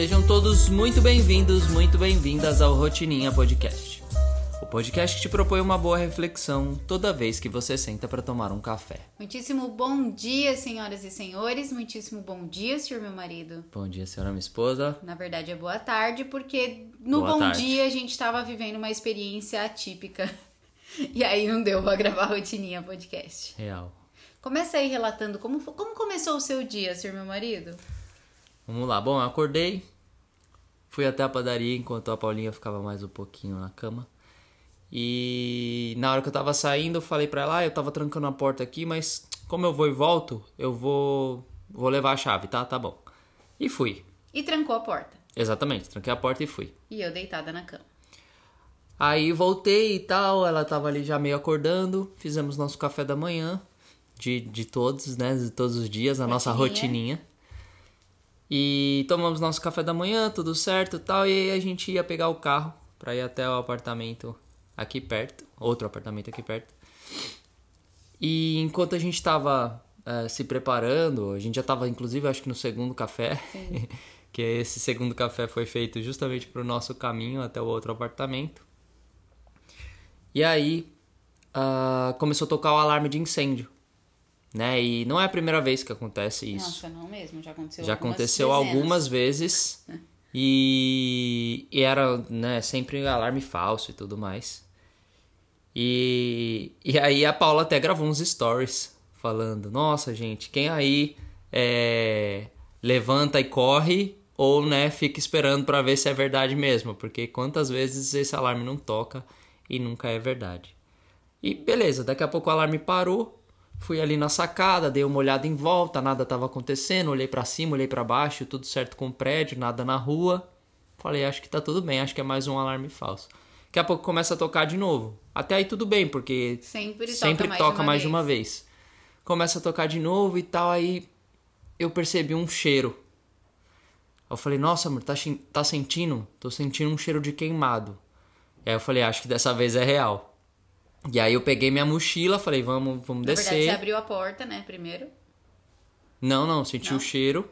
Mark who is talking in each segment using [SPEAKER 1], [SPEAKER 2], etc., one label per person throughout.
[SPEAKER 1] Sejam todos muito bem-vindos, muito bem-vindas ao Rotininha Podcast. O podcast que te propõe uma boa reflexão toda vez que você senta para tomar um café.
[SPEAKER 2] Muitíssimo bom dia, senhoras e senhores. Muitíssimo bom dia, senhor meu marido.
[SPEAKER 1] Bom dia, senhora minha esposa.
[SPEAKER 2] Na verdade é boa tarde, porque no
[SPEAKER 1] Boa
[SPEAKER 2] bom
[SPEAKER 1] tarde.
[SPEAKER 2] dia a gente estava vivendo uma experiência atípica. E aí não deu pra gravar rotininha podcast.
[SPEAKER 1] Real.
[SPEAKER 2] Começa aí relatando como, como começou o seu dia, senhor meu marido.
[SPEAKER 1] Vamos lá. Bom, eu acordei, fui até a padaria enquanto a Paulinha ficava mais um pouquinho na cama. E na hora que eu tava saindo, eu falei pra ela, ah, eu tava trancando a porta aqui, mas como eu vou e volto, eu vou vou levar a chave, tá? Tá bom. E fui.
[SPEAKER 2] E trancou a porta.
[SPEAKER 1] Exatamente, tranquei a porta e fui.
[SPEAKER 2] E eu deitada na cama.
[SPEAKER 1] Aí voltei e tal, ela tava ali já meio acordando, fizemos nosso café da manhã, de, de todos, né, de todos os dias, a nossa
[SPEAKER 2] Rotininha.
[SPEAKER 1] E tomamos nosso café da manhã, tudo certo tal, e aí a gente ia pegar o carro pra ir até o apartamento aqui perto, outro apartamento aqui perto. E enquanto a gente tava eh, se preparando, a gente já tava inclusive acho que no segundo café, que esse segundo café foi feito justamente pro nosso caminho até o outro apartamento. E aí ah, começou a tocar o alarme de incêndio, né? E não é a primeira vez que acontece isso.
[SPEAKER 2] Nossa, não mesmo, já aconteceu
[SPEAKER 1] Já
[SPEAKER 2] algumas
[SPEAKER 1] aconteceu
[SPEAKER 2] dezenas.
[SPEAKER 1] algumas vezes e, e era né, sempre alarme falso e tudo mais. E, e aí a Paula até gravou uns stories falando: Nossa, gente, quem aí é, levanta e corre ou né, fica esperando pra ver se é verdade mesmo? Porque quantas vezes esse alarme não toca e nunca é verdade. E beleza, daqui a pouco o alarme parou. Fui ali na sacada, dei uma olhada em volta, nada estava acontecendo, olhei pra cima, olhei pra baixo, tudo certo com o prédio, nada na rua. Falei, acho que tá tudo bem, acho que é mais um alarme falso. Daqui a pouco começa a tocar de novo. Até aí tudo bem, porque
[SPEAKER 2] Sempre toca
[SPEAKER 1] sempre
[SPEAKER 2] mais
[SPEAKER 1] toca
[SPEAKER 2] de uma
[SPEAKER 1] mais de
[SPEAKER 2] vez.
[SPEAKER 1] uma vez. Começa a tocar de novo e tal, aí eu percebi um cheiro. Eu falei, nossa, amor, tá, tá sentindo? Tô sentindo um cheiro de queimado. E aí eu falei, acho que dessa vez é real. E aí eu peguei minha mochila, falei, vamos, vamos
[SPEAKER 2] Na
[SPEAKER 1] descer.
[SPEAKER 2] verdade, você abriu a porta, né, primeiro.
[SPEAKER 1] Não, não, senti
[SPEAKER 2] Não?
[SPEAKER 1] o cheiro.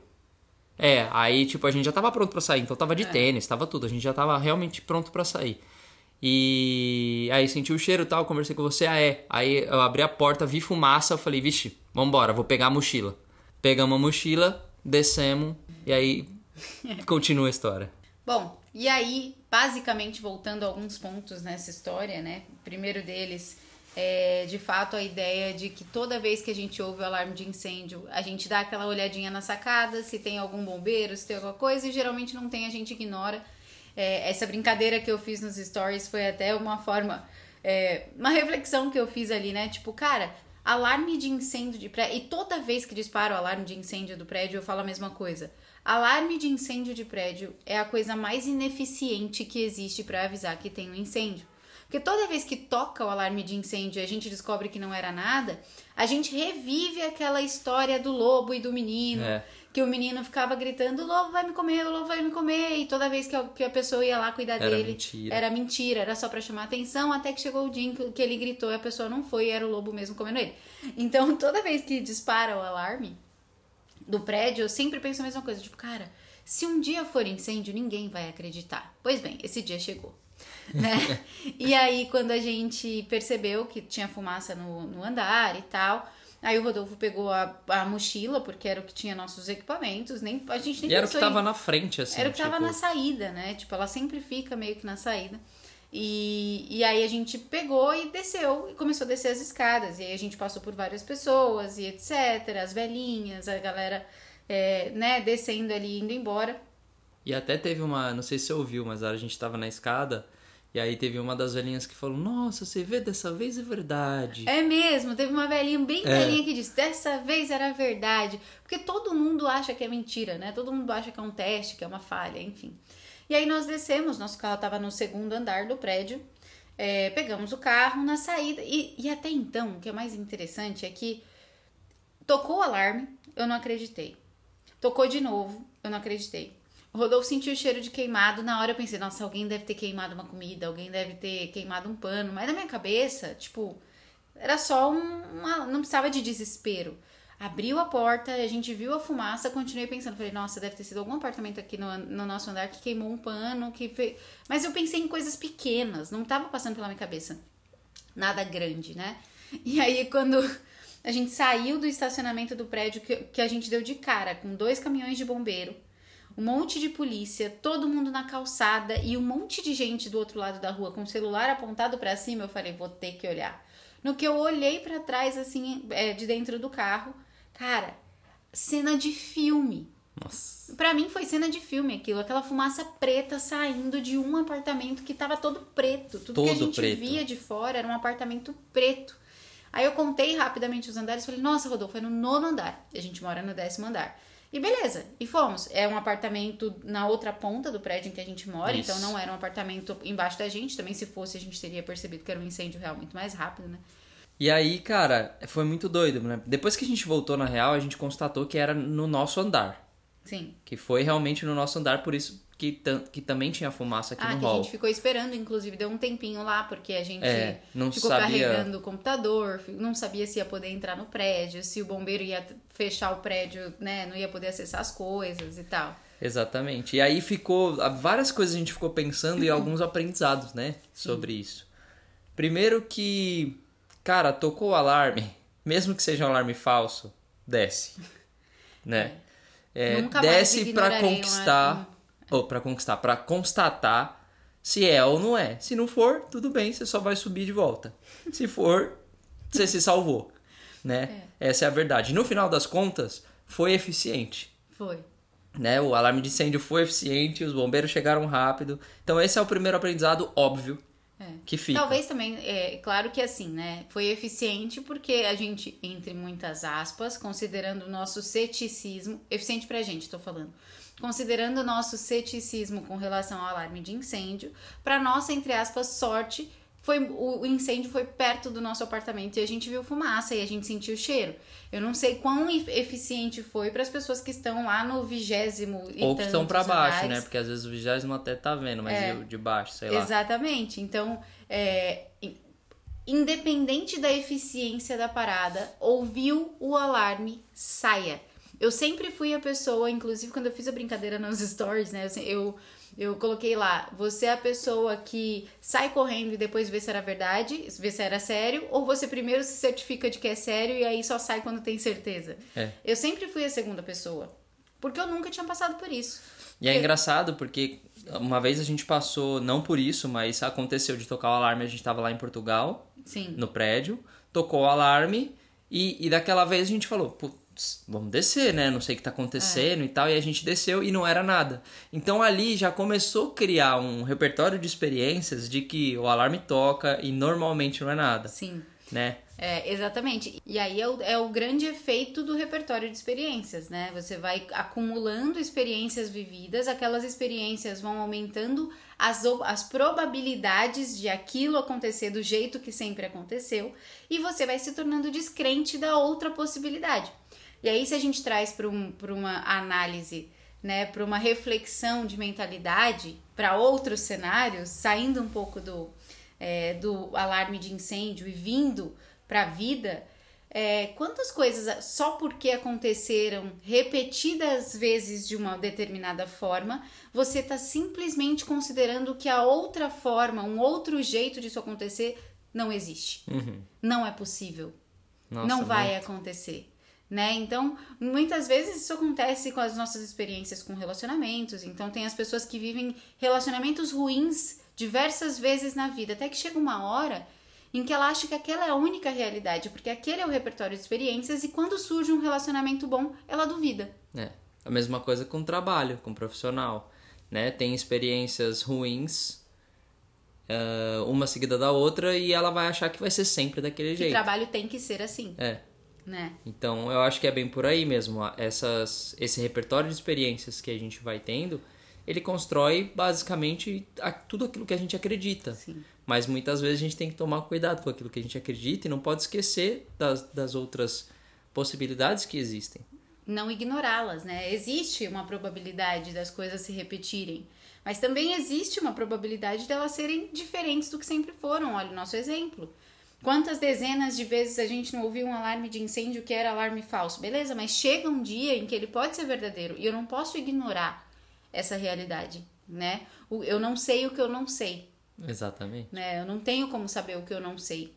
[SPEAKER 1] É, aí tipo, a gente já tava pronto pra sair, então tava de
[SPEAKER 2] É.
[SPEAKER 1] tênis, tava tudo, a gente já tava realmente pronto pra sair. E aí senti o cheiro e tal, conversei com você, ah é. Aí eu abri a porta, vi fumaça, eu falei, vixe, vambora, vou pegar a mochila. Pegamos a mochila, descemos, e aí continua a história.
[SPEAKER 2] Bom, e aí, basicamente, voltando a alguns pontos nessa história, né? O primeiro deles é, de fato, a ideia de que toda vez que a gente ouve o alarme de incêndio, a gente dá aquela olhadinha na sacada, se tem algum bombeiro, se tem alguma coisa, e geralmente não tem, a gente ignora. É, essa brincadeira que eu fiz nos stories foi até uma forma, é, uma reflexão que eu fiz ali, né? Tipo, cara, alarme de incêndio de prédio. E toda vez que disparo o alarme de incêndio do prédio, eu falo a mesma coisa. Alarme de incêndio de prédio é a coisa mais ineficiente que existe para avisar que tem um incêndio. Porque toda vez que toca o alarme de incêndio e a gente descobre que não era nada, a gente revive aquela história do lobo e do menino.
[SPEAKER 1] É.
[SPEAKER 2] Que o menino ficava gritando: o lobo vai me comer, o lobo vai me comer. E toda vez que a, que a pessoa ia lá cuidar
[SPEAKER 1] Era
[SPEAKER 2] dele,
[SPEAKER 1] mentira.
[SPEAKER 2] era mentira, era só pra chamar atenção. Até que chegou o dia que, que ele gritou e a pessoa não foi, e era o lobo mesmo comendo ele. Então, toda vez que dispara o alarme do prédio, eu sempre penso a mesma coisa. Tipo, cara, se um dia for incêndio, ninguém vai acreditar. Pois bem, esse dia chegou. Né? e aí, quando a gente percebeu que tinha fumaça no, no andar e tal, aí o Rodolfo pegou a, a mochila, porque era o que tinha nossos equipamentos. Nem, a gente nem
[SPEAKER 1] E era o que
[SPEAKER 2] pensou em-
[SPEAKER 1] tava na frente, assim.
[SPEAKER 2] era o que tava
[SPEAKER 1] tipo,
[SPEAKER 2] na saída, né? Tipo, ela sempre fica meio que na saída. E, e aí a gente pegou e desceu e começou a descer as escadas. E aí a gente passou por várias pessoas e etc. As velhinhas, a galera, é, né, descendo ali, indo embora.
[SPEAKER 1] E até teve uma, não sei se você ouviu, mas a gente tava na escada e aí teve uma das velhinhas que falou: Nossa, você vê, dessa vez é verdade.
[SPEAKER 2] É mesmo, teve uma velhinha bem
[SPEAKER 1] É.
[SPEAKER 2] velhinha que disse: dessa vez era verdade. Porque todo mundo acha que é mentira, né? Todo mundo acha que é um teste, que é uma falha, enfim. E aí nós descemos, nosso carro estava no segundo andar do prédio, é, pegamos o carro na saída. E, e até então, o que é mais interessante é que tocou o alarme, eu não acreditei. Tocou de novo, eu não acreditei. O Rodolfo sentiu o cheiro de queimado. Na hora eu pensei, nossa, alguém deve ter queimado uma comida, alguém deve ter queimado um pano. Mas na minha cabeça, tipo, era só um, uma. Não precisava de desespero. Abriu a porta, a gente viu a fumaça, continuei pensando, falei, nossa, deve ter sido algum apartamento aqui no, no nosso andar que queimou um pano, que. Mas eu pensei em coisas pequenas, não tava passando pela minha cabeça. Nada grande, né? E aí, quando a gente saiu do estacionamento do prédio, que, que a gente deu de cara com dois caminhões de bombeiro, um monte de polícia, todo mundo na calçada e um monte de gente do outro lado da rua com o celular apontado para cima, eu falei, vou ter que olhar. No que eu olhei para trás, assim, é, de dentro do carro, Cara, cena de filme.
[SPEAKER 1] Nossa.
[SPEAKER 2] Pra mim foi cena de filme aquilo, aquela fumaça preta saindo de um apartamento que tava todo preto. Tudo
[SPEAKER 1] Todo
[SPEAKER 2] que a gente
[SPEAKER 1] preto.
[SPEAKER 2] via de fora era um apartamento preto. Aí eu contei rapidamente os andares e falei, nossa, Rodolfo, é no nono andar. A gente mora no décimo andar. E beleza, e fomos. É um apartamento na outra ponta do prédio em que a gente mora,
[SPEAKER 1] Isso.
[SPEAKER 2] então não era um apartamento embaixo da gente. Também se fosse, a gente teria percebido que era um incêndio real muito mais rápido, né?
[SPEAKER 1] E aí, cara, foi muito doido, né? Depois que a gente voltou na real, a gente constatou que era no nosso andar.
[SPEAKER 2] Sim.
[SPEAKER 1] Que foi realmente no nosso andar, por isso que, tam- que também tinha fumaça aqui
[SPEAKER 2] ah,
[SPEAKER 1] no
[SPEAKER 2] que a
[SPEAKER 1] hall.
[SPEAKER 2] gente ficou esperando, inclusive deu um tempinho lá, porque a gente
[SPEAKER 1] É, não
[SPEAKER 2] ficou
[SPEAKER 1] sabia-
[SPEAKER 2] carregando o computador, não sabia se ia poder entrar no prédio, se o bombeiro ia fechar o prédio, né, não ia poder acessar as coisas e tal.
[SPEAKER 1] Exatamente. E aí ficou. Várias coisas a gente ficou pensando e alguns aprendizados, né? Sobre isso. Primeiro que, cara, tocou o alarme, mesmo que seja um alarme falso, desce. Né? É,
[SPEAKER 2] mais
[SPEAKER 1] desce pra
[SPEAKER 2] ignorarei um
[SPEAKER 1] conquistar. Ou pra conquistar, pra constatar se é ou não é. Se não for, tudo bem, você só vai subir de volta. Se for, você se salvou. Né? Essa é a verdade. No final das contas, foi eficiente
[SPEAKER 2] Foi.
[SPEAKER 1] né? O alarme de incêndio foi eficiente, os bombeiros chegaram rápido. Então esse é o primeiro aprendizado óbvio
[SPEAKER 2] É.
[SPEAKER 1] que fica.
[SPEAKER 2] Talvez também, é claro que assim, né? Foi eficiente porque a gente, entre muitas aspas, considerando o nosso ceticismo, eficiente pra gente, tô falando. Considerando o nosso ceticismo com relação ao alarme de incêndio, pra nossa, entre aspas, sorte, foi o, incêndio foi perto do nosso apartamento e a gente viu fumaça e a gente sentiu o cheiro. Eu não sei quão eficiente foi para as pessoas que estão lá no vigésimo e
[SPEAKER 1] Ou que estão pra baixo, né? Porque às vezes o vigésimo até tá vendo, mas
[SPEAKER 2] É.
[SPEAKER 1] de baixo, sei lá.
[SPEAKER 2] Exatamente. Então, é, in- independente da eficiência da parada, ouviu o alarme, saia. Eu sempre fui a pessoa, inclusive quando eu fiz a brincadeira nos stories, né? eu Eu, coloquei lá, você é a pessoa que sai correndo e depois vê se era verdade, vê se era sério, ou você primeiro se certifica de que é sério e aí só sai quando tem certeza.
[SPEAKER 1] É.
[SPEAKER 2] Eu sempre fui a segunda pessoa, porque eu nunca tinha passado por isso.
[SPEAKER 1] E é
[SPEAKER 2] Eu-
[SPEAKER 1] engraçado porque uma vez a gente passou, não por isso, mas aconteceu de tocar o alarme, a gente tava lá em Portugal,
[SPEAKER 2] Sim.
[SPEAKER 1] no prédio, tocou o alarme e, e daquela vez a gente falou, vamos descer, né? Não sei o que tá acontecendo e tal, e a gente desceu e não era nada. Então ali já começou a criar um repertório de experiências de que o alarme toca e normalmente não é nada,
[SPEAKER 2] Sim.
[SPEAKER 1] né?
[SPEAKER 2] É, exatamente. E aí é o, é o grande efeito do repertório de experiências, né? Você vai acumulando experiências vividas, aquelas experiências vão aumentando as, as probabilidades de aquilo acontecer do jeito que sempre aconteceu, e você vai se tornando descrente da outra possibilidade. E aí, se a gente traz para um, uma análise, né, para uma reflexão de mentalidade, para outros cenários, saindo um pouco do, é, do alarme de incêndio e vindo para a vida, é, quantas coisas só porque aconteceram repetidas vezes de uma determinada forma, você está simplesmente considerando que a outra forma, um outro jeito disso acontecer não existe,
[SPEAKER 1] Uhum.
[SPEAKER 2] não é possível,
[SPEAKER 1] Nossa,
[SPEAKER 2] não vai
[SPEAKER 1] muito.
[SPEAKER 2] acontecer. Né? Então, muitas vezes isso acontece com as nossas experiências com relacionamentos. Então, tem as pessoas que vivem relacionamentos ruins diversas vezes na vida, até que chega uma hora em que ela acha que aquela é a única realidade, porque aquele é o repertório de experiências e quando surge um relacionamento bom, ela duvida.
[SPEAKER 1] É, a mesma coisa com o trabalho, com o profissional, né? Tem experiências ruins, ah, uma seguida da outra, e ela vai achar que vai ser sempre daquele
[SPEAKER 2] Que
[SPEAKER 1] jeito.
[SPEAKER 2] trabalho tem que ser assim,
[SPEAKER 1] É,
[SPEAKER 2] né?
[SPEAKER 1] então eu acho que é bem por aí mesmo. Essas, esse repertório de experiências que a gente vai tendo, ele constrói basicamente tudo aquilo que a gente acredita.
[SPEAKER 2] Sim.
[SPEAKER 1] Mas muitas vezes a gente tem que tomar cuidado com aquilo que a gente acredita e não pode esquecer das, das outras possibilidades que existem.
[SPEAKER 2] não ignorá-las, né? Existe uma probabilidade das coisas se repetirem, mas também existe uma probabilidade delas serem diferentes do que sempre foram. Olha o nosso exemplo. Quantas dezenas de vezes a gente não ouviu um alarme de incêndio que era alarme falso? Beleza, mas chega um dia em que ele pode ser verdadeiro e eu não posso ignorar essa realidade, né? Eu não sei o que eu não sei.
[SPEAKER 1] Exatamente.
[SPEAKER 2] Né? Eu não tenho como saber o que eu não sei.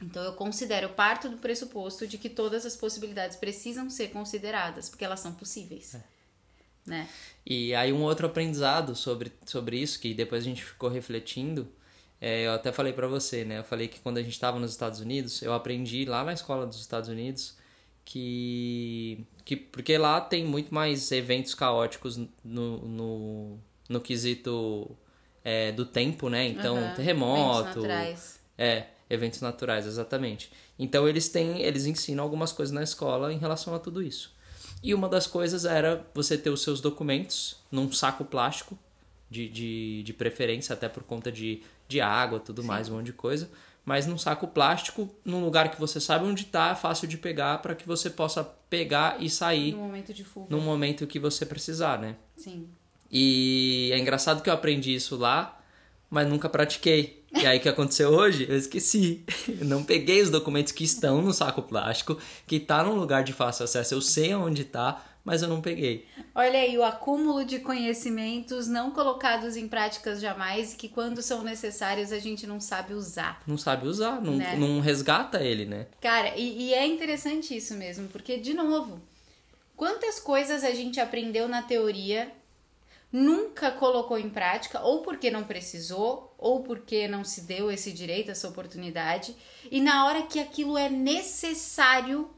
[SPEAKER 2] Então eu considero, eu parto do pressuposto de que todas as possibilidades precisam ser consideradas, porque elas são possíveis. É. Né?
[SPEAKER 1] E aí um outro aprendizado sobre, sobre isso, que depois a gente ficou refletindo, é, eu até falei para você, né? Eu falei que quando a gente estava nos Estados Unidos, eu aprendi lá na escola dos Estados Unidos que, que porque lá tem muito mais eventos caóticos no, no, no quesito é, do tempo, né? Então, uhum. terremoto. Eventos é, eventos naturais, exatamente. Então eles têm, eles ensinam algumas coisas na escola em relação a tudo isso. E uma das coisas era você ter os seus documentos num saco plástico, de, de, de preferência, até por conta de de água, tudo Sim. mais, um monte de coisa. Mas num saco plástico, num lugar que você sabe onde está, é fácil de pegar para que você possa pegar e sair.
[SPEAKER 2] No momento de fuga.
[SPEAKER 1] No momento que você precisar, né?
[SPEAKER 2] Sim.
[SPEAKER 1] E é engraçado que eu aprendi isso lá, mas nunca pratiquei. E aí o que aconteceu hoje? Eu esqueci. Eu não peguei os documentos que estão no saco plástico, que está num lugar de fácil acesso. Eu sei onde está, mas eu não peguei.
[SPEAKER 2] Olha aí, o acúmulo de conhecimentos não colocados em práticas jamais e que quando são necessários a gente não sabe usar.
[SPEAKER 1] Não sabe usar, não, né? não resgata ele, né?
[SPEAKER 2] Cara, e, e é interessante isso mesmo, porque, de novo, quantas coisas a gente aprendeu na teoria nunca colocou em prática, ou porque não precisou, ou porque não se deu esse direito, essa oportunidade, e na hora que aquilo é necessário,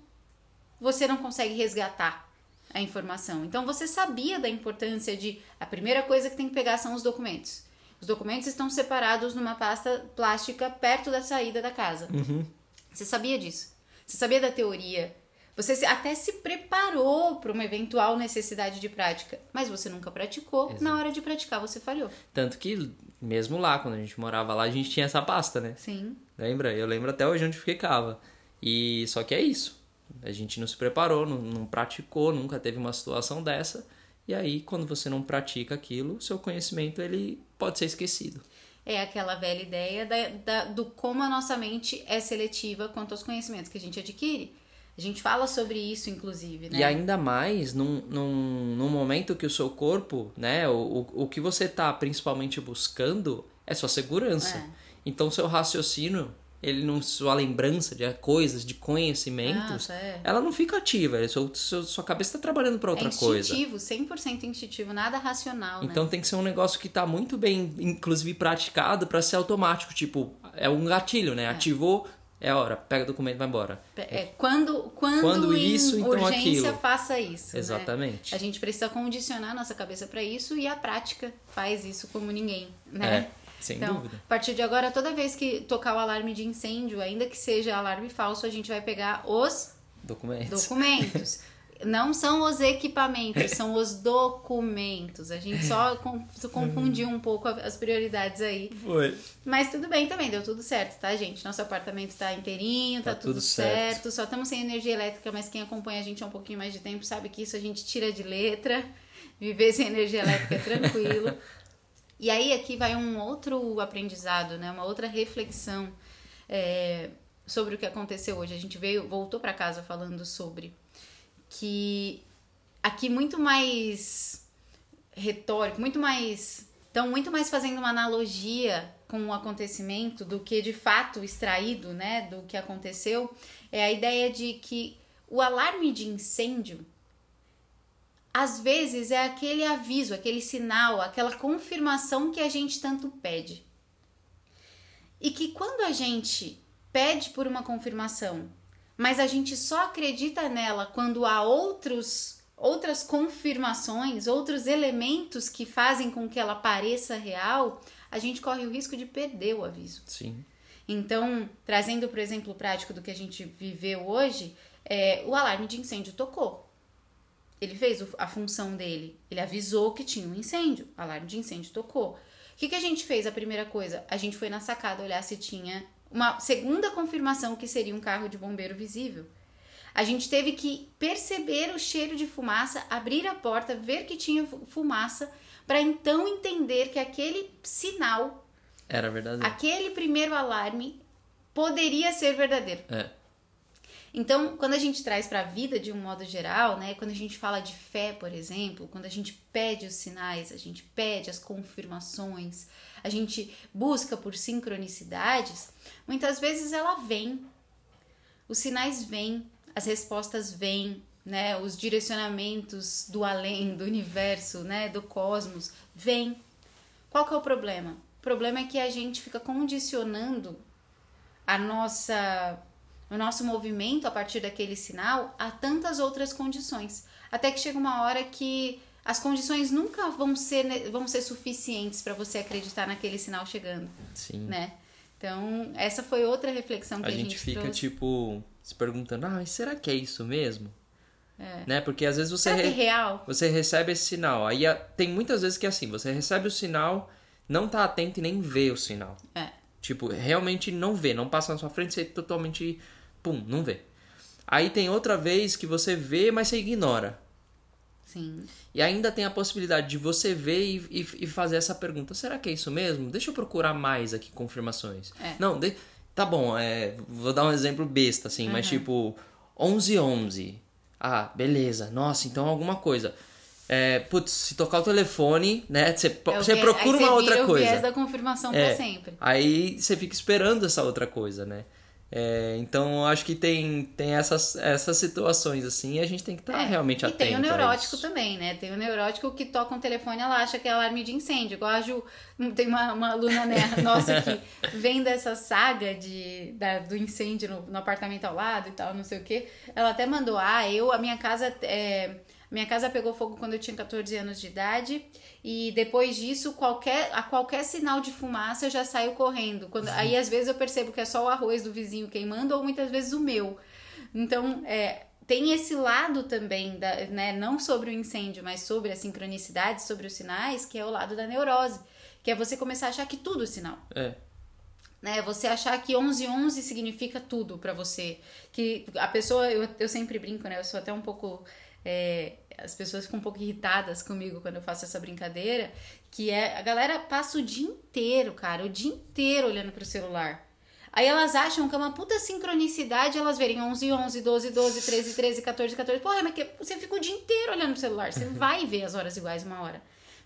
[SPEAKER 2] você não consegue resgatar a informação. Então você sabia da importância de a primeira coisa que tem que pegar são os documentos. Os documentos estão separados numa pasta plástica perto da saída da casa.
[SPEAKER 1] Uhum.
[SPEAKER 2] Você sabia disso? Você sabia da teoria? Você até se preparou para uma eventual necessidade de prática, mas você nunca praticou. Exato. Na hora de praticar, você falhou.
[SPEAKER 1] Tanto que, mesmo lá, quando a gente morava lá, a gente tinha essa pasta, né?
[SPEAKER 2] Sim.
[SPEAKER 1] Lembra? Eu lembro até hoje onde ficava. E só que é isso. A gente não se preparou, não, não praticou, nunca teve uma situação dessa. E aí, quando você não pratica aquilo, seu conhecimento ele pode ser esquecido.
[SPEAKER 2] É aquela velha ideia da, da, do como a nossa mente é seletiva quanto aos conhecimentos que a gente adquire. A gente fala sobre isso, inclusive, né?
[SPEAKER 1] E ainda mais num, num, num momento que o seu corpo, né? O, o, o que você está principalmente buscando é sua segurança. É. Então, seu raciocínio ele não sua lembrança de coisas, de conhecimentos,
[SPEAKER 2] ah, é.
[SPEAKER 1] ela não fica ativa. Sua, sua, sua cabeça está trabalhando para outra
[SPEAKER 2] é instintivo, coisa. 100% instintivo, nada racional.
[SPEAKER 1] Então
[SPEAKER 2] né?
[SPEAKER 1] tem que ser um negócio que está muito bem, inclusive praticado para ser automático. Tipo, é um gatilho, né? É. Ativou, é hora, pega o documento e vai embora.
[SPEAKER 2] É, quando, quando,
[SPEAKER 1] quando isso, então
[SPEAKER 2] urgência,
[SPEAKER 1] aquilo.
[SPEAKER 2] faça isso.
[SPEAKER 1] Né? Exatamente.
[SPEAKER 2] Né? A gente precisa condicionar a nossa cabeça para isso e a prática faz isso como ninguém, né?
[SPEAKER 1] É. Sem
[SPEAKER 2] então,
[SPEAKER 1] dúvida.
[SPEAKER 2] A partir de agora, toda vez que tocar o alarme de incêndio, ainda que seja alarme falso, a gente vai pegar os
[SPEAKER 1] documentos.
[SPEAKER 2] documentos. Não são os equipamentos, são os documentos. A gente só confundiu um pouco as prioridades aí.
[SPEAKER 1] Foi.
[SPEAKER 2] Mas tudo bem também, deu tudo certo, tá, gente? Nosso apartamento tá inteirinho, tá, tá tudo, tudo certo. certo. Só estamos sem energia elétrica, mas quem acompanha a gente há um pouquinho mais de tempo sabe que isso a gente tira de letra. Viver sem energia elétrica é tranquilo. E aí aqui vai um outro aprendizado, né? Uma outra reflexão é, sobre o que aconteceu hoje. A gente veio, voltou para casa falando sobre que aqui muito mais retórico, muito mais, então muito mais fazendo uma analogia com o acontecimento do que de fato extraído, né, do que aconteceu, é a ideia de que o alarme de incêndio às vezes é aquele aviso, aquele sinal, aquela confirmação que a gente tanto pede. E que quando a gente pede por uma confirmação, mas a gente só acredita nela quando há outros outras confirmações, outros elementos que fazem com que ela pareça real, a gente corre o risco de perder o aviso.
[SPEAKER 1] Sim.
[SPEAKER 2] Então, trazendo para o exemplo prático do que a gente viveu hoje, é, o alarme de incêndio tocou ele fez a função dele. Ele avisou que tinha um incêndio. O alarme de incêndio tocou. O que, que a gente fez? A primeira coisa, a gente foi na sacada olhar se tinha uma segunda confirmação que seria um carro de bombeiro visível. A gente teve que perceber o cheiro de fumaça, abrir a porta, ver que tinha fumaça, para então entender que aquele sinal,
[SPEAKER 1] era verdadeiro.
[SPEAKER 2] Aquele primeiro alarme poderia ser verdadeiro.
[SPEAKER 1] É.
[SPEAKER 2] Então, quando a gente traz para a vida de um modo geral, né, quando a gente fala de fé, por exemplo, quando a gente pede os sinais, a gente pede as confirmações, a gente busca por sincronicidades, muitas vezes ela vem. Os sinais vêm, as respostas vêm, né, os direcionamentos do além, do universo, né, do cosmos, vêm. Qual que é o problema? O problema é que a gente fica condicionando a nossa o nosso movimento a partir daquele sinal a tantas outras condições. Até que chega uma hora que as condições nunca vão ser, vão ser suficientes para você acreditar naquele sinal chegando.
[SPEAKER 1] Sim.
[SPEAKER 2] Né? Então, essa foi outra reflexão que a,
[SPEAKER 1] a gente, gente fica,
[SPEAKER 2] trouxe.
[SPEAKER 1] tipo, se perguntando, ah, mas será que é isso mesmo? É. Né? Porque às vezes você,
[SPEAKER 2] será re... é real?
[SPEAKER 1] você recebe esse sinal. Aí tem muitas vezes que é assim, você recebe o sinal, não tá atento e nem vê o sinal.
[SPEAKER 2] É.
[SPEAKER 1] Tipo, realmente não vê, não passa na sua frente, você totalmente pum, não vê. Aí tem outra vez que você vê, mas você ignora.
[SPEAKER 2] Sim.
[SPEAKER 1] E ainda tem a possibilidade de você ver e, e, e, fazer essa pergunta: será que é isso mesmo? Deixa eu procurar mais aqui confirmações.
[SPEAKER 2] É.
[SPEAKER 1] Não, de, tá bom, é, vou dar um exemplo besta, assim, uhum. mas tipo, 11 11. Ah, beleza. Nossa, então alguma coisa. É, putz, se tocar o telefone, né? Você, é você procura uma outra coisa.
[SPEAKER 2] O viés da confirmação é, pra sempre.
[SPEAKER 1] Aí você fica esperando essa outra coisa, né? É, então acho que tem, tem essas, essas situações assim e a gente tem que estar tá é, realmente atento.
[SPEAKER 2] E tem o neurótico também, né? Tem o neurótico que toca um telefone ela acha que é alarme de incêndio. Igual a Ju, tem uma, uma aluna né, nossa que vem dessa saga de, da, do incêndio no, no, apartamento ao lado e tal, não sei o que. Ela até mandou: Ah, eu, a minha casa. É, minha casa pegou fogo quando eu tinha 14 anos de idade e depois disso, qualquer, a qualquer sinal de fumaça eu já saio correndo. Quando, aí às vezes eu percebo que é só o arroz do vizinho queimando ou muitas vezes o meu. Então, é, tem esse lado também, da, né, não sobre o incêndio, mas sobre a sincronicidade, sobre os sinais, que é o lado da neurose. Que é você começar a achar que tudo é sinal.
[SPEAKER 1] É.
[SPEAKER 2] Né, você achar que 11 11 significa tudo para você. Que a pessoa, eu, eu sempre brinco, né? Eu sou até um pouco é, as pessoas ficam um pouco irritadas comigo quando eu faço essa brincadeira, que é a galera passa o dia inteiro, cara, o dia inteiro olhando pro celular. Aí elas acham que é uma puta sincronicidade elas verem 11, 11, 12, 12, 13, 13, 14, 14. Porra, mas que você fica o dia inteiro olhando pro celular. Você vai ver as horas iguais uma hora,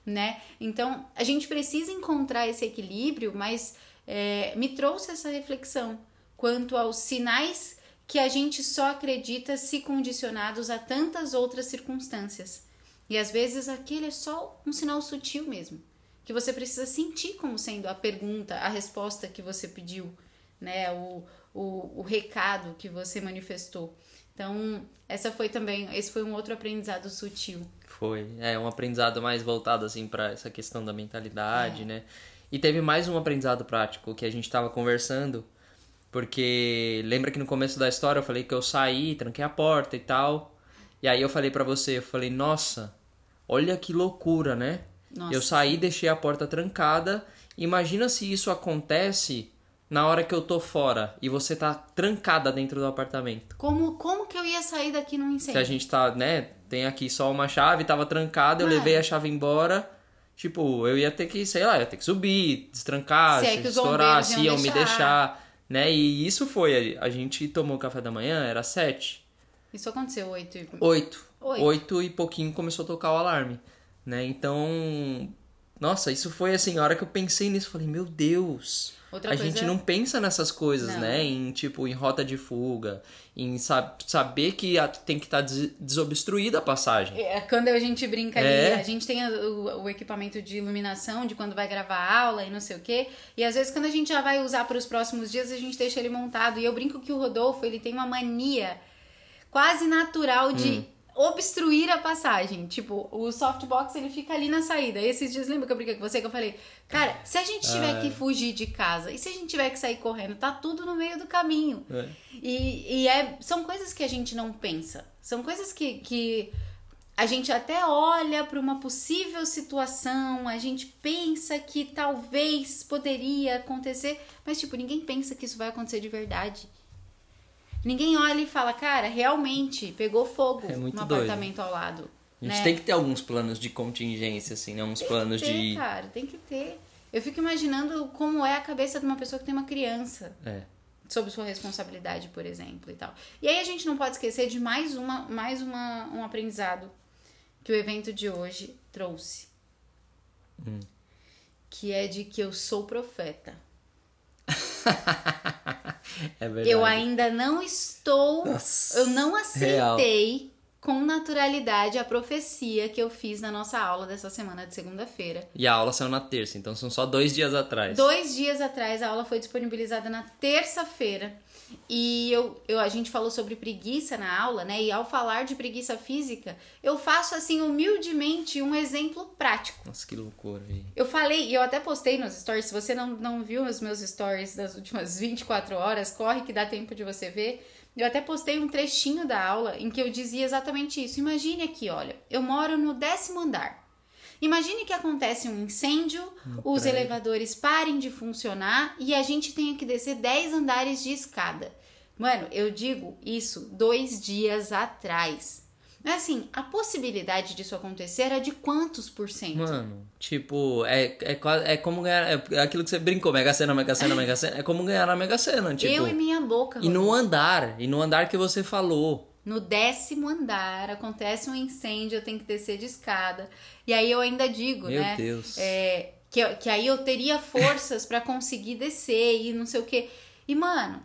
[SPEAKER 2] né? Então, a gente precisa encontrar esse equilíbrio, mas é, me trouxe essa reflexão quanto aos sinais que a gente só acredita se condicionados a tantas outras circunstâncias. E às vezes aquele é só um sinal sutil mesmo, que você precisa sentir como sendo a pergunta, a resposta que você pediu, né? O, o, o recado que você manifestou. Então, essa foi também, esse foi um outro aprendizado sutil.
[SPEAKER 1] Foi, é um aprendizado mais voltado assim para essa questão da mentalidade, é. né? E teve mais um aprendizado prático que a gente estava conversando porque lembra que no começo da história eu falei que eu saí, tranquei a porta e tal. E aí eu falei para você, eu falei, nossa, olha que loucura, né? Nossa. Eu saí, deixei a porta trancada. Imagina se isso acontece na hora que eu tô fora e você tá trancada dentro do apartamento.
[SPEAKER 2] Como, como que eu ia sair daqui num incêndio?
[SPEAKER 1] Se a gente tá, né, tem aqui só uma chave, tava trancada, eu levei a chave embora. Tipo, eu ia ter que, sei lá, ia ter que subir, destrancar, se, é se estourar, se iam deixar. me deixar né? E isso foi, a gente tomou café da manhã, era sete.
[SPEAKER 2] Isso aconteceu oito e...
[SPEAKER 1] Oito. Oito. Oito e pouquinho começou a tocar o alarme, né? Então, nossa, isso foi assim, a hora que eu pensei nisso, falei, meu Deus... Outra a coisa... gente não pensa nessas coisas, não. né? Em tipo, em rota de fuga, em sab saber que tem que estar tá des desobstruída a passagem.
[SPEAKER 2] É, quando a gente brinca é. ali, a gente tem o, o, equipamento de iluminação de quando vai gravar aula e não sei o quê. E às vezes quando a gente já vai usar para os próximos dias, a gente deixa ele montado. E eu brinco que o Rodolfo, ele tem uma mania quase natural de hum obstruir a passagem. Tipo, o softbox ele fica ali na saída. E esses dias, lembra que eu brinquei com você que eu falei, cara, se a gente tiver é. que fugir de casa e se a gente tiver que sair correndo, tá tudo no meio do caminho. É. E, e é, são coisas que a gente não pensa. São coisas que, que a gente até olha para uma possível situação, a gente pensa que talvez poderia acontecer, mas tipo, ninguém pensa que isso vai acontecer de verdade. Ninguém olha e fala, cara, realmente pegou fogo é no doido. apartamento ao lado.
[SPEAKER 1] A gente né? tem que ter alguns planos de contingência, assim, né? Uns
[SPEAKER 2] tem
[SPEAKER 1] planos
[SPEAKER 2] que ter,
[SPEAKER 1] de.
[SPEAKER 2] cara, tem que ter. Eu fico imaginando como é a cabeça de uma pessoa que tem uma criança.
[SPEAKER 1] É.
[SPEAKER 2] sob sua responsabilidade, por exemplo, e tal. E aí a gente não pode esquecer de mais uma, mais uma, um aprendizado que o evento de hoje trouxe,
[SPEAKER 1] Hum.
[SPEAKER 2] que é de que eu sou profeta.
[SPEAKER 1] é verdade.
[SPEAKER 2] Eu ainda não estou,
[SPEAKER 1] Nossa,
[SPEAKER 2] eu não
[SPEAKER 1] real.
[SPEAKER 2] aceitei com naturalidade a profecia que eu fiz na nossa aula dessa semana de segunda-feira.
[SPEAKER 1] E a aula saiu na terça, então são só dois dias atrás.
[SPEAKER 2] Dois dias atrás, a aula foi disponibilizada na terça-feira. E eu, eu, a gente falou sobre preguiça na aula, né? E ao falar de preguiça física, eu faço, assim, humildemente, um exemplo prático.
[SPEAKER 1] Nossa, que loucura, velho.
[SPEAKER 2] Eu falei, e eu até postei nos stories. Se você não, não viu os meus stories das últimas 24 horas, corre que dá tempo de você ver. Eu até postei um trechinho da aula em que eu dizia exatamente isso. Imagine aqui, olha, eu moro no décimo andar. Imagine que acontece um incêndio, os
[SPEAKER 1] prédio.
[SPEAKER 2] elevadores parem de funcionar e a gente tenha que descer 10 andares de escada. Mano, eu digo isso dois dias atrás. Mas assim, a possibilidade disso acontecer é de quantos por cento?
[SPEAKER 1] Mano, tipo, é, é, é como ganhar. É aquilo que você brincou, Mega Sena, Mega Sena, Mega Sena. É como ganhar na Mega Sena, tipo.
[SPEAKER 2] eu e minha boca.
[SPEAKER 1] E no andar, e no andar que você falou.
[SPEAKER 2] No décimo andar acontece um incêndio, eu tenho que descer de escada. E aí eu ainda digo,
[SPEAKER 1] Meu
[SPEAKER 2] né?
[SPEAKER 1] Deus.
[SPEAKER 2] é, que, que aí eu teria forças pra conseguir descer e não sei o quê. E, mano,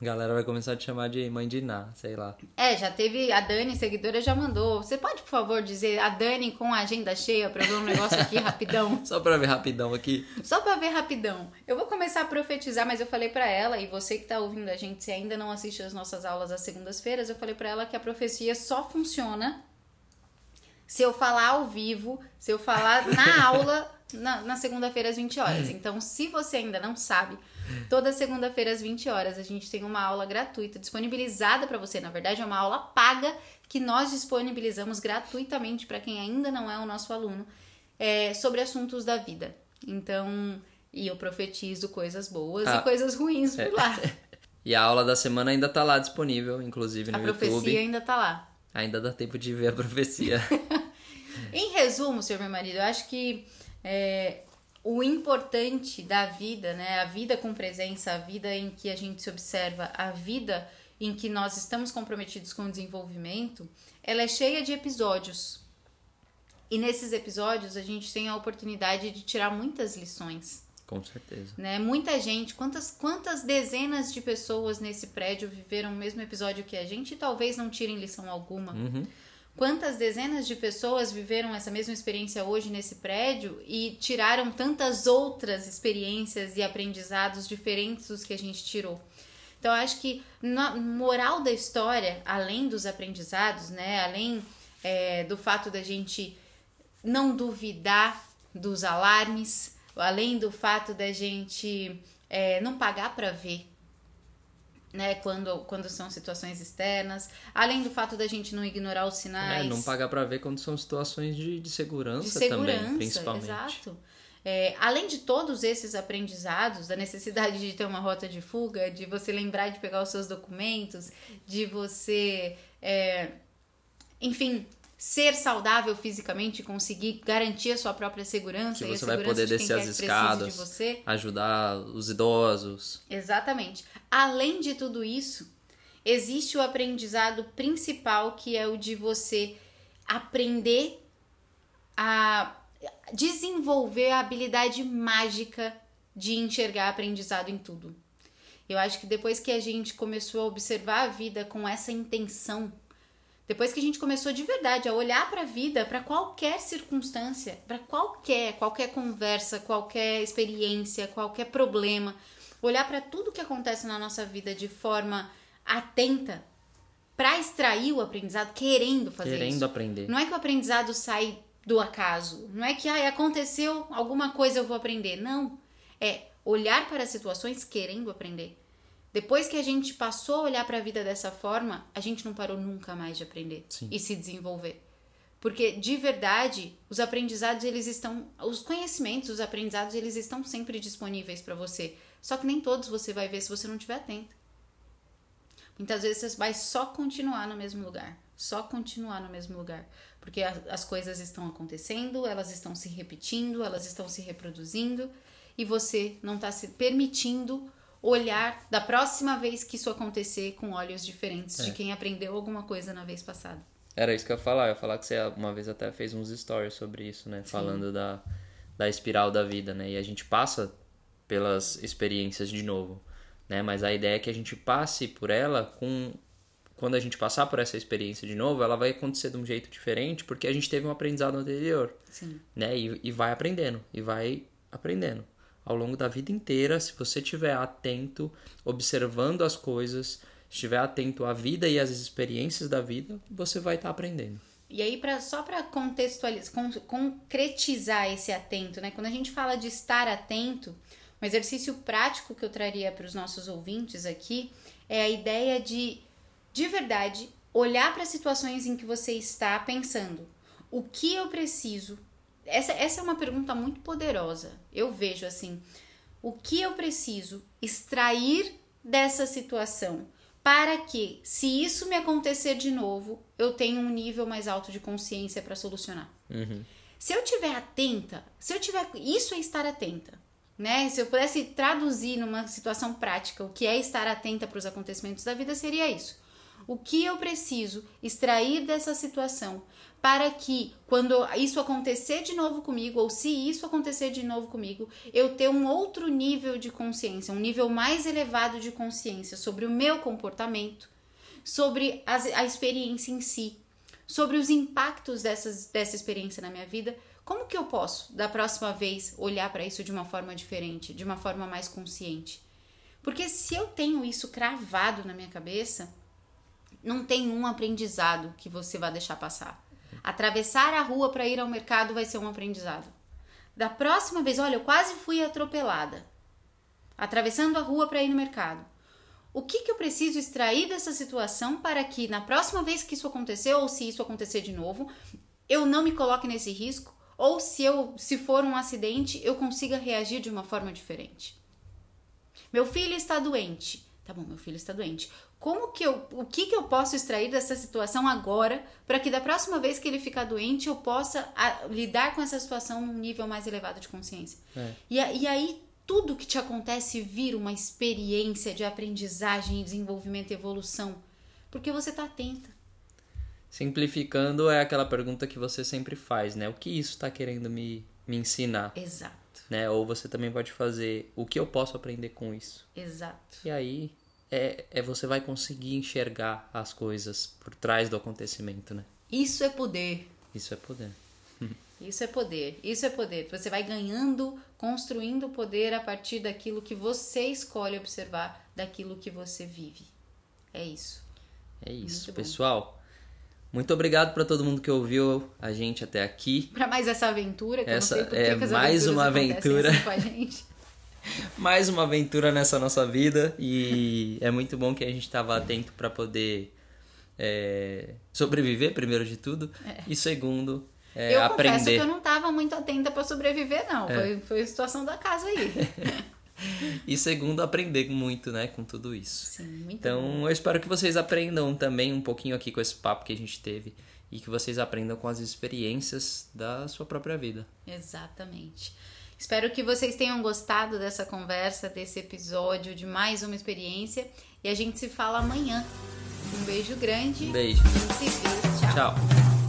[SPEAKER 1] A galera vai começar a te chamar de mãe de Iná, sei lá.
[SPEAKER 2] é, já teve. A Dani, seguidora, já mandou. Você pode, por favor, dizer a Dani com a agenda cheia pra ver um negócio aqui rapidão?
[SPEAKER 1] Só pra ver rapidão aqui.
[SPEAKER 2] Só pra ver rapidão. Eu vou começar a profetizar, mas eu falei pra ela, e você que tá ouvindo a gente, se ainda não assiste as nossas aulas às segundas-feiras, eu falei pra ela que a profecia só funciona se eu falar ao vivo, se eu falar na aula na, na segunda-feira às 20 horas. Então, se você ainda não sabe, toda segunda-feira às 20 horas a gente tem uma aula gratuita disponibilizada pra você. Na verdade, é uma aula paga que nós disponibilizamos gratuitamente pra quem ainda não é o nosso aluno é, sobre assuntos da vida. Então, e eu profetizo coisas boas
[SPEAKER 1] Ah.
[SPEAKER 2] e coisas ruins por lá.
[SPEAKER 1] E a aula da semana ainda tá lá disponível, inclusive no
[SPEAKER 2] A profecia
[SPEAKER 1] YouTube.
[SPEAKER 2] ainda tá lá.
[SPEAKER 1] Ainda dá tempo de ver a profecia.
[SPEAKER 2] Em resumo, senhor meu marido, eu acho que é, o importante da vida, né, a vida com presença, a vida em que a gente se observa, a vida em que nós estamos comprometidos com o desenvolvimento, ela é cheia de episódios. E nesses episódios a gente tem a oportunidade de tirar muitas lições.
[SPEAKER 1] Com certeza.
[SPEAKER 2] né? Muita gente, quantas, quantas dezenas de pessoas nesse prédio viveram o mesmo episódio que a gente e talvez não tirem lição alguma.
[SPEAKER 1] Uhum.
[SPEAKER 2] Quantas dezenas de pessoas viveram essa mesma experiência hoje nesse prédio e tiraram tantas outras experiências e aprendizados diferentes dos que a gente tirou. Então, acho que na moral da história, além dos aprendizados, né, além é, do fato da gente não duvidar dos alarmes, além do fato da gente é, não pagar para ver, né, quando, quando são situações externas, além do fato da gente não ignorar os
[SPEAKER 1] É,
[SPEAKER 2] sinais.
[SPEAKER 1] não pagar pra ver quando são situações de, de segurança,
[SPEAKER 2] de segurança,
[SPEAKER 1] também, principalmente.
[SPEAKER 2] exato. É, além de todos esses aprendizados, da necessidade de ter uma rota de fuga, de você lembrar de pegar os seus documentos, de você, é, enfim, ser saudável fisicamente, conseguir garantir a sua própria segurança
[SPEAKER 1] Que
[SPEAKER 2] e a
[SPEAKER 1] você vai poder descer as escadas,
[SPEAKER 2] de você.
[SPEAKER 1] ajudar os idosos.
[SPEAKER 2] Exatamente. Além de tudo isso, existe o aprendizado principal que é o de você aprender a desenvolver a habilidade mágica de enxergar aprendizado em tudo. Eu acho que depois que a gente começou a observar a vida com essa intenção, depois que a gente começou de verdade a olhar para a vida, para qualquer circunstância, para qualquer, qualquer conversa, qualquer experiência, qualquer problema, olhar para tudo que acontece na nossa vida de forma atenta para extrair o aprendizado, querendo fazer
[SPEAKER 1] Querendo
[SPEAKER 2] isso.
[SPEAKER 1] aprender.
[SPEAKER 2] Não é que o aprendizado sai do acaso. Não é que ah, aconteceu alguma coisa eu vou aprender. Não. É olhar para as situações querendo aprender. Depois que a gente passou a olhar para a vida dessa forma, a gente não parou nunca mais de aprender
[SPEAKER 1] Sim.
[SPEAKER 2] e se desenvolver. Porque de verdade, os aprendizados eles estão, os conhecimentos, os aprendizados eles estão sempre disponíveis para você. Só que nem todos você vai ver se você não estiver atento. Muitas vezes você vai só continuar no mesmo lugar, só continuar no mesmo lugar, porque as coisas estão acontecendo, elas estão se repetindo, elas estão se reproduzindo e você não está se permitindo olhar da próxima vez que isso acontecer com olhos diferentes
[SPEAKER 1] É.
[SPEAKER 2] de quem aprendeu alguma coisa na vez passada.
[SPEAKER 1] Era isso que eu ia falar. Eu ia falar que você uma vez até fez uns stories sobre isso, né? Falando da, da espiral da vida, né? E a gente passa pelas experiências de novo, né? Mas a ideia é que a gente passe por ela com... Quando a gente passar por essa experiência de novo, ela vai acontecer de um jeito diferente porque a gente teve um aprendizado anterior,
[SPEAKER 2] Sim.
[SPEAKER 1] né? E, e vai aprendendo, e vai aprendendo. Ao longo da vida inteira, se você estiver atento, observando as coisas, estiver atento à vida e às experiências da vida, você vai estar aprendendo.
[SPEAKER 2] E aí, pra, só para contextualizar, con- concretizar esse atento, né? Quando a gente fala de estar atento, um exercício prático que eu traria para os nossos ouvintes aqui é a ideia de, de verdade, olhar para as situações em que você está pensando. O que eu preciso? Essa, essa é uma pergunta muito poderosa. Eu vejo assim: o que eu preciso extrair dessa situação para que, se isso me acontecer de novo, eu tenha um nível mais alto de consciência para solucionar. Se eu tiver atenta, se eu tiver, isso é estar atenta, né? Se eu pudesse traduzir numa situação prática o que é estar atenta para os acontecimentos da vida seria isso. O que eu preciso extrair dessa situação para que quando isso acontecer de novo comigo ou se isso acontecer de novo comigo, eu ter um outro nível de consciência, um nível mais elevado de consciência sobre o meu comportamento, sobre as, a experiência em si, sobre os impactos dessas, dessa experiência na minha vida. Como que eu posso, da próxima vez, olhar para isso de uma forma diferente, de uma forma mais consciente? Porque se eu tenho isso cravado na minha cabeça, não tem um aprendizado que você vai deixar passar. Atravessar a rua para ir ao mercado vai ser um aprendizado. Da próxima vez, olha, eu quase fui atropelada. Atravessando a rua para ir no mercado. O que, que eu preciso extrair dessa situação para que na próxima vez que isso acontecer, ou se isso acontecer de novo, eu não me coloque nesse risco, ou se eu se for um acidente, eu consiga reagir de uma forma diferente. Meu filho está doente. Tá bom, meu filho está doente. Como que eu, o que que eu posso extrair dessa situação agora para que da próxima vez que ele ficar doente eu possa a, lidar com essa situação num nível mais elevado de consciência?
[SPEAKER 1] É.
[SPEAKER 2] E, a- e aí tudo que te acontece vira uma experiência de aprendizagem, desenvolvimento e evolução, porque você tá atenta.
[SPEAKER 1] Simplificando, é aquela pergunta que você sempre faz, né? O que isso está querendo me, me ensinar?
[SPEAKER 2] Exato,
[SPEAKER 1] Né? Ou você também pode fazer o que eu posso aprender com isso.
[SPEAKER 2] exato.
[SPEAKER 1] E aí é, é você vai conseguir enxergar as coisas por trás do acontecimento, né?
[SPEAKER 2] Isso é poder.
[SPEAKER 1] Isso é poder.
[SPEAKER 2] Isso é poder, isso é poder. Você vai ganhando, construindo poder a partir daquilo que você escolhe observar, daquilo que você vive. É isso.
[SPEAKER 1] É isso,
[SPEAKER 2] Muito bom.
[SPEAKER 1] pessoal. Muito obrigado para todo mundo que ouviu a gente até aqui.
[SPEAKER 2] Para mais essa aventura, que
[SPEAKER 1] Essa
[SPEAKER 2] eu não sei por
[SPEAKER 1] é
[SPEAKER 2] que as
[SPEAKER 1] mais uma
[SPEAKER 2] acontecem
[SPEAKER 1] aventura.
[SPEAKER 2] assim com a gente.
[SPEAKER 1] Mais uma aventura nessa nossa vida e é muito bom que a gente estava atento para poder é, sobreviver, primeiro de tudo, e segundo, é,
[SPEAKER 2] eu confesso
[SPEAKER 1] aprender.
[SPEAKER 2] que eu não estava muito atenta para sobreviver, não.
[SPEAKER 1] É.
[SPEAKER 2] Foi, foi a situação da casa aí.
[SPEAKER 1] E segundo, aprender muito, né, com tudo isso.
[SPEAKER 2] Sim, muito bom.
[SPEAKER 1] Então, eu espero que vocês aprendam também um pouquinho aqui com esse papo que a gente teve e que vocês aprendam com as experiências da sua própria vida.
[SPEAKER 2] Exatamente. Espero que vocês tenham gostado dessa conversa, desse episódio, de mais uma experiência. E a gente se fala amanhã. Um beijo grande.
[SPEAKER 1] Um beijo.
[SPEAKER 2] A gente se vê. Tchau.
[SPEAKER 1] Tchau.